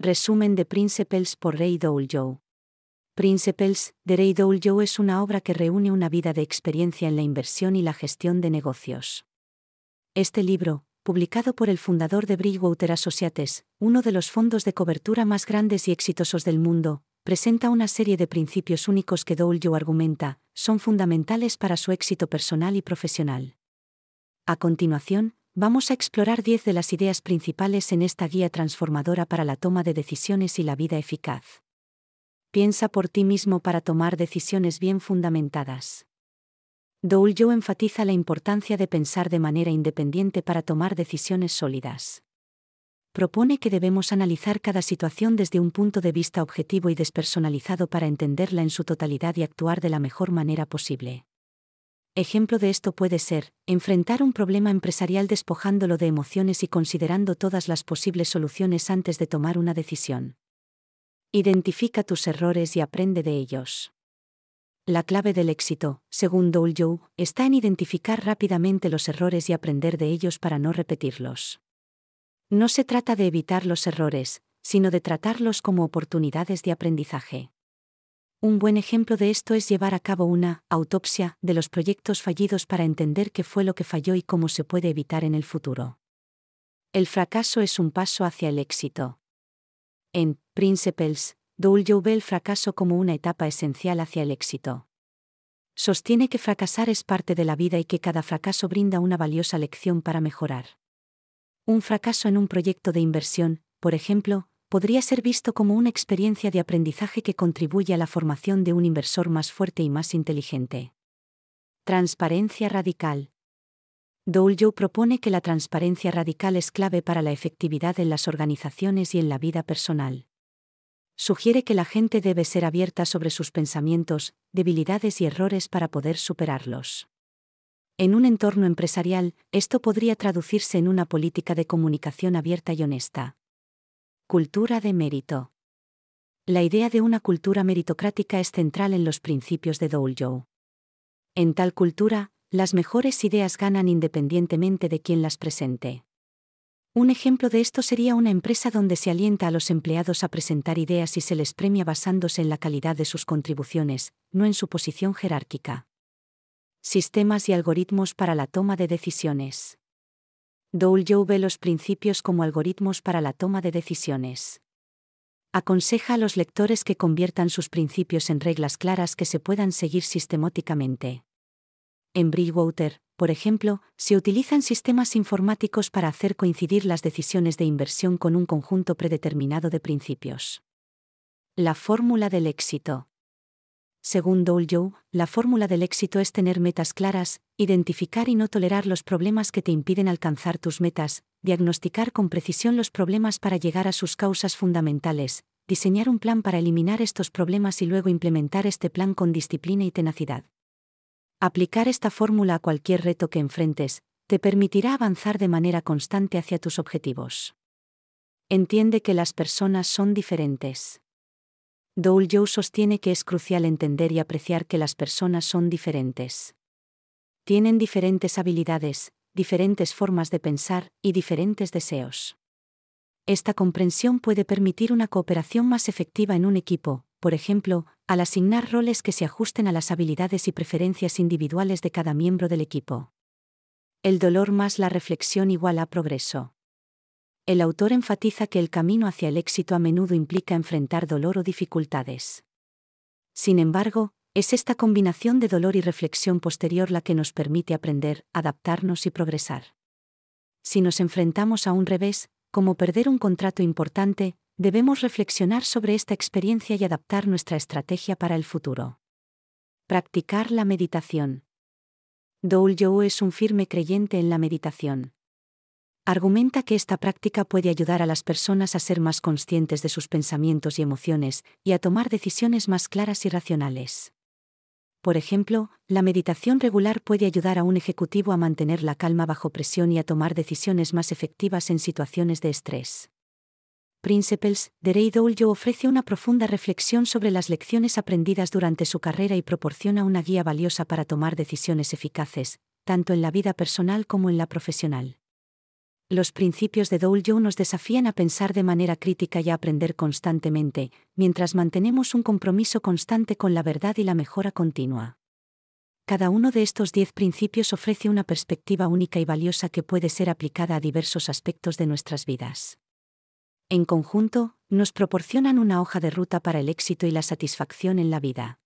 Resumen de Principles por Ray Dalio. Principles de Ray Dalio es una obra que reúne una vida de experiencia en la inversión y la gestión de negocios. Este libro, publicado por el fundador de Bridgewater Associates, uno de los fondos de cobertura más grandes y exitosos del mundo, presenta una serie de principios únicos que Dalio argumenta, son fundamentales para su éxito personal y profesional. A continuación, Vamos a explorar 10 de las ideas principales en esta guía transformadora para la toma de decisiones y la vida eficaz. Piensa por ti mismo para tomar decisiones bien fundamentadas. Joe enfatiza la importancia de pensar de manera independiente para tomar decisiones sólidas. Propone que debemos analizar cada situación desde un punto de vista objetivo y despersonalizado para entenderla en su totalidad y actuar de la mejor manera posible. Ejemplo de esto puede ser, enfrentar un problema empresarial despojándolo de emociones y considerando todas las posibles soluciones antes de tomar una decisión. Identifica tus errores y aprende de ellos. La clave del éxito, según Joe, está en identificar rápidamente los errores y aprender de ellos para no repetirlos. No se trata de evitar los errores, sino de tratarlos como oportunidades de aprendizaje. Un buen ejemplo de esto es llevar a cabo una autopsia de los proyectos fallidos para entender qué fue lo que falló y cómo se puede evitar en el futuro. El fracaso es un paso hacia el éxito. En Principles, Dole ve el fracaso como una etapa esencial hacia el éxito. Sostiene que fracasar es parte de la vida y que cada fracaso brinda una valiosa lección para mejorar. Un fracaso en un proyecto de inversión, por ejemplo, podría ser visto como una experiencia de aprendizaje que contribuye a la formación de un inversor más fuerte y más inteligente. Transparencia radical. Joe propone que la transparencia radical es clave para la efectividad en las organizaciones y en la vida personal. Sugiere que la gente debe ser abierta sobre sus pensamientos, debilidades y errores para poder superarlos. En un entorno empresarial, esto podría traducirse en una política de comunicación abierta y honesta. Cultura de mérito. La idea de una cultura meritocrática es central en los principios de Joe. En tal cultura, las mejores ideas ganan independientemente de quien las presente. Un ejemplo de esto sería una empresa donde se alienta a los empleados a presentar ideas y se les premia basándose en la calidad de sus contribuciones, no en su posición jerárquica. Sistemas y algoritmos para la toma de decisiones. Joe ve los principios como algoritmos para la toma de decisiones. Aconseja a los lectores que conviertan sus principios en reglas claras que se puedan seguir sistemáticamente. En Bridgewater, por ejemplo, se utilizan sistemas informáticos para hacer coincidir las decisiones de inversión con un conjunto predeterminado de principios. La fórmula del éxito. Según Joe, la fórmula del éxito es tener metas claras, identificar y no tolerar los problemas que te impiden alcanzar tus metas, diagnosticar con precisión los problemas para llegar a sus causas fundamentales, diseñar un plan para eliminar estos problemas y luego implementar este plan con disciplina y tenacidad. Aplicar esta fórmula a cualquier reto que enfrentes, te permitirá avanzar de manera constante hacia tus objetivos. Entiende que las personas son diferentes. Joe sostiene que es crucial entender y apreciar que las personas son diferentes. Tienen diferentes habilidades, diferentes formas de pensar y diferentes deseos. Esta comprensión puede permitir una cooperación más efectiva en un equipo, por ejemplo, al asignar roles que se ajusten a las habilidades y preferencias individuales de cada miembro del equipo. El dolor más la reflexión igual a progreso el autor enfatiza que el camino hacia el éxito a menudo implica enfrentar dolor o dificultades. Sin embargo, es esta combinación de dolor y reflexión posterior la que nos permite aprender, adaptarnos y progresar. Si nos enfrentamos a un revés, como perder un contrato importante, debemos reflexionar sobre esta experiencia y adaptar nuestra estrategia para el futuro. Practicar la meditación. Doul Joe es un firme creyente en la meditación argumenta que esta práctica puede ayudar a las personas a ser más conscientes de sus pensamientos y emociones y a tomar decisiones más claras y racionales. Por ejemplo, la meditación regular puede ayudar a un ejecutivo a mantener la calma bajo presión y a tomar decisiones más efectivas en situaciones de estrés. Principles, de Ray Dalio ofrece una profunda reflexión sobre las lecciones aprendidas durante su carrera y proporciona una guía valiosa para tomar decisiones eficaces, tanto en la vida personal como en la profesional. Los principios de Douljo nos desafían a pensar de manera crítica y a aprender constantemente, mientras mantenemos un compromiso constante con la verdad y la mejora continua. Cada uno de estos diez principios ofrece una perspectiva única y valiosa que puede ser aplicada a diversos aspectos de nuestras vidas. En conjunto, nos proporcionan una hoja de ruta para el éxito y la satisfacción en la vida.